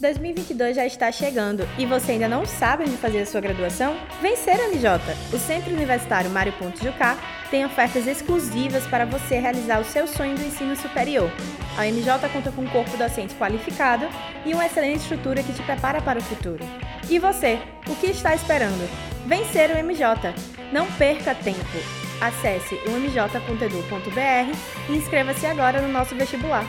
2022 já está chegando e você ainda não sabe onde fazer a sua graduação? Vencer a MJ! O Centro Universitário Mário Pontes Jucá tem ofertas exclusivas para você realizar o seu sonho do ensino superior. A MJ conta com um corpo docente qualificado e uma excelente estrutura que te prepara para o futuro. E você, o que está esperando? Vencer o MJ! Não perca tempo! Acesse umj.edu.br e inscreva-se agora no nosso vestibular.